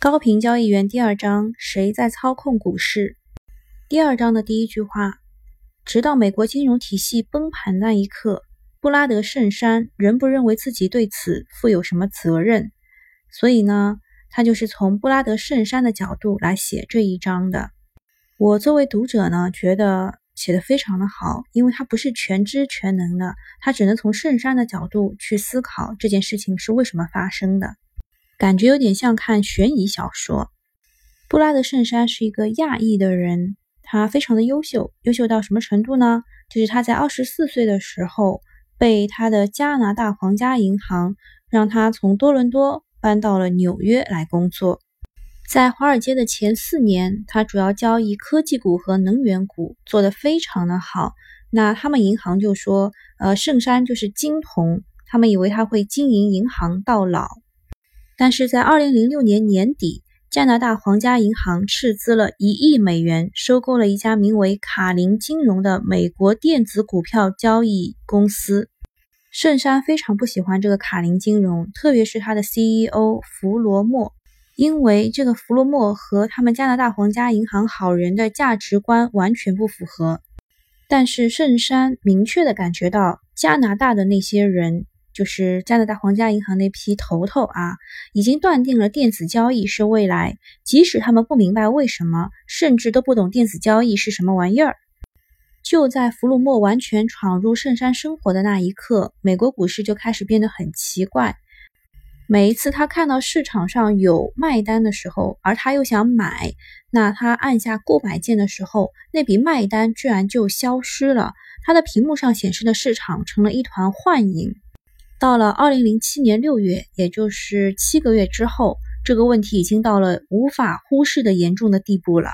高频交易员第二章：谁在操控股市？第二章的第一句话：直到美国金融体系崩盘那一刻，布拉德·圣山仍不认为自己对此负有什么责任。所以呢，他就是从布拉德·圣山的角度来写这一章的。我作为读者呢，觉得写的非常的好，因为他不是全知全能的，他只能从圣山的角度去思考这件事情是为什么发生的。感觉有点像看悬疑小说。布拉德·圣山是一个亚裔的人，他非常的优秀，优秀到什么程度呢？就是他在二十四岁的时候，被他的加拿大皇家银行让他从多伦多搬到了纽约来工作。在华尔街的前四年，他主要交易科技股和能源股，做得非常的好。那他们银行就说，呃，圣山就是金童，他们以为他会经营银行到老。但是在二零零六年年底，加拿大皇家银行斥资了一亿美元，收购了一家名为卡林金融的美国电子股票交易公司。圣山非常不喜欢这个卡林金融，特别是他的 CEO 弗罗莫，因为这个弗罗莫和他们加拿大皇家银行好人的价值观完全不符合。但是圣山明确的感觉到，加拿大的那些人。就是加拿大皇家银行那批头头啊，已经断定了电子交易是未来，即使他们不明白为什么，甚至都不懂电子交易是什么玩意儿。就在弗鲁莫完全闯入圣山生活的那一刻，美国股市就开始变得很奇怪。每一次他看到市场上有卖单的时候，而他又想买，那他按下购买键的时候，那笔卖单居然就消失了，他的屏幕上显示的市场成了一团幻影。到了二零零七年六月，也就是七个月之后，这个问题已经到了无法忽视的严重的地步了。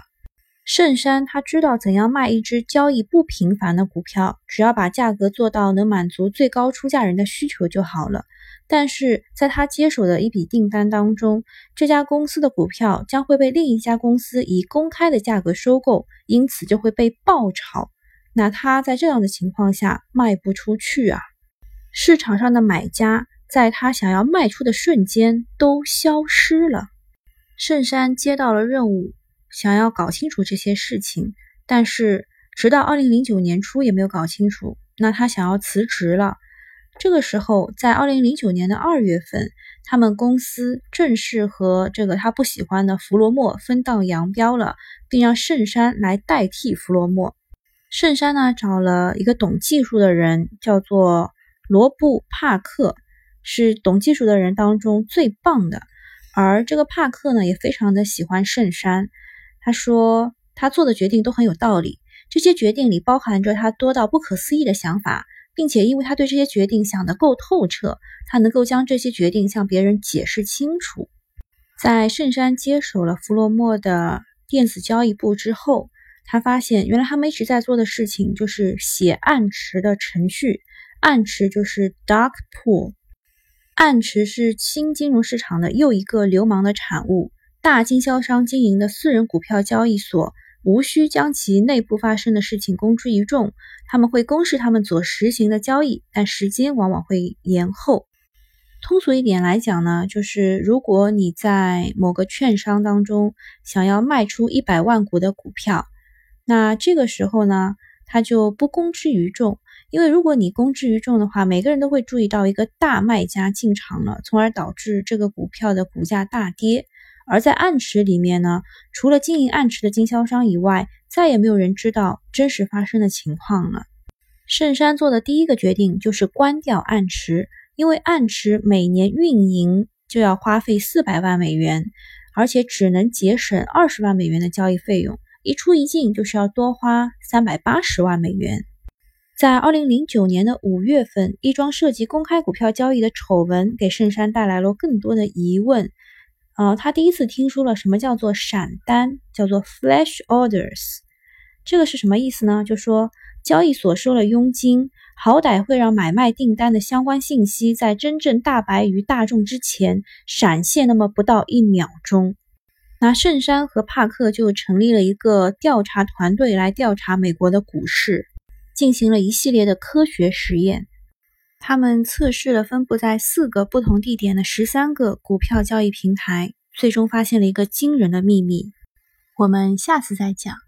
圣山他知道怎样卖一只交易不频繁的股票，只要把价格做到能满足最高出价人的需求就好了。但是在他接手的一笔订单当中，这家公司的股票将会被另一家公司以公开的价格收购，因此就会被爆炒。那他在这样的情况下卖不出去啊。市场上的买家在他想要卖出的瞬间都消失了。圣山接到了任务，想要搞清楚这些事情，但是直到二零零九年初也没有搞清楚。那他想要辞职了。这个时候，在二零零九年的二月份，他们公司正式和这个他不喜欢的弗罗莫分道扬镳了，并让圣山来代替弗罗莫。圣山呢，找了一个懂技术的人，叫做。罗布·帕克是懂技术的人当中最棒的，而这个帕克呢也非常的喜欢圣山。他说他做的决定都很有道理，这些决定里包含着他多到不可思议的想法，并且因为他对这些决定想得够透彻，他能够将这些决定向别人解释清楚。在圣山接手了弗洛莫的电子交易部之后，他发现原来他们一直在做的事情就是写暗池的程序。暗池就是 dark pool，暗池是新金融市场的又一个流氓的产物。大经销商经营的私人股票交易所，无需将其内部发生的事情公之于众，他们会公示他们所实行的交易，但时间往往会延后。通俗一点来讲呢，就是如果你在某个券商当中想要卖出一百万股的股票，那这个时候呢，他就不公之于众。因为如果你公之于众的话，每个人都会注意到一个大卖家进场了，从而导致这个股票的股价大跌。而在暗池里面呢，除了经营暗池的经销商以外，再也没有人知道真实发生的情况了。圣山做的第一个决定就是关掉暗池，因为暗池每年运营就要花费四百万美元，而且只能节省二十万美元的交易费用，一出一进就是要多花三百八十万美元。在二零零九年的五月份，一桩涉及公开股票交易的丑闻给圣山带来了更多的疑问。呃，他第一次听说了什么叫做闪单，叫做 flash orders。这个是什么意思呢？就说交易所收了佣金，好歹会让买卖订单的相关信息在真正大白于大众之前闪现那么不到一秒钟。那圣山和帕克就成立了一个调查团队来调查美国的股市。进行了一系列的科学实验，他们测试了分布在四个不同地点的十三个股票交易平台，最终发现了一个惊人的秘密。我们下次再讲。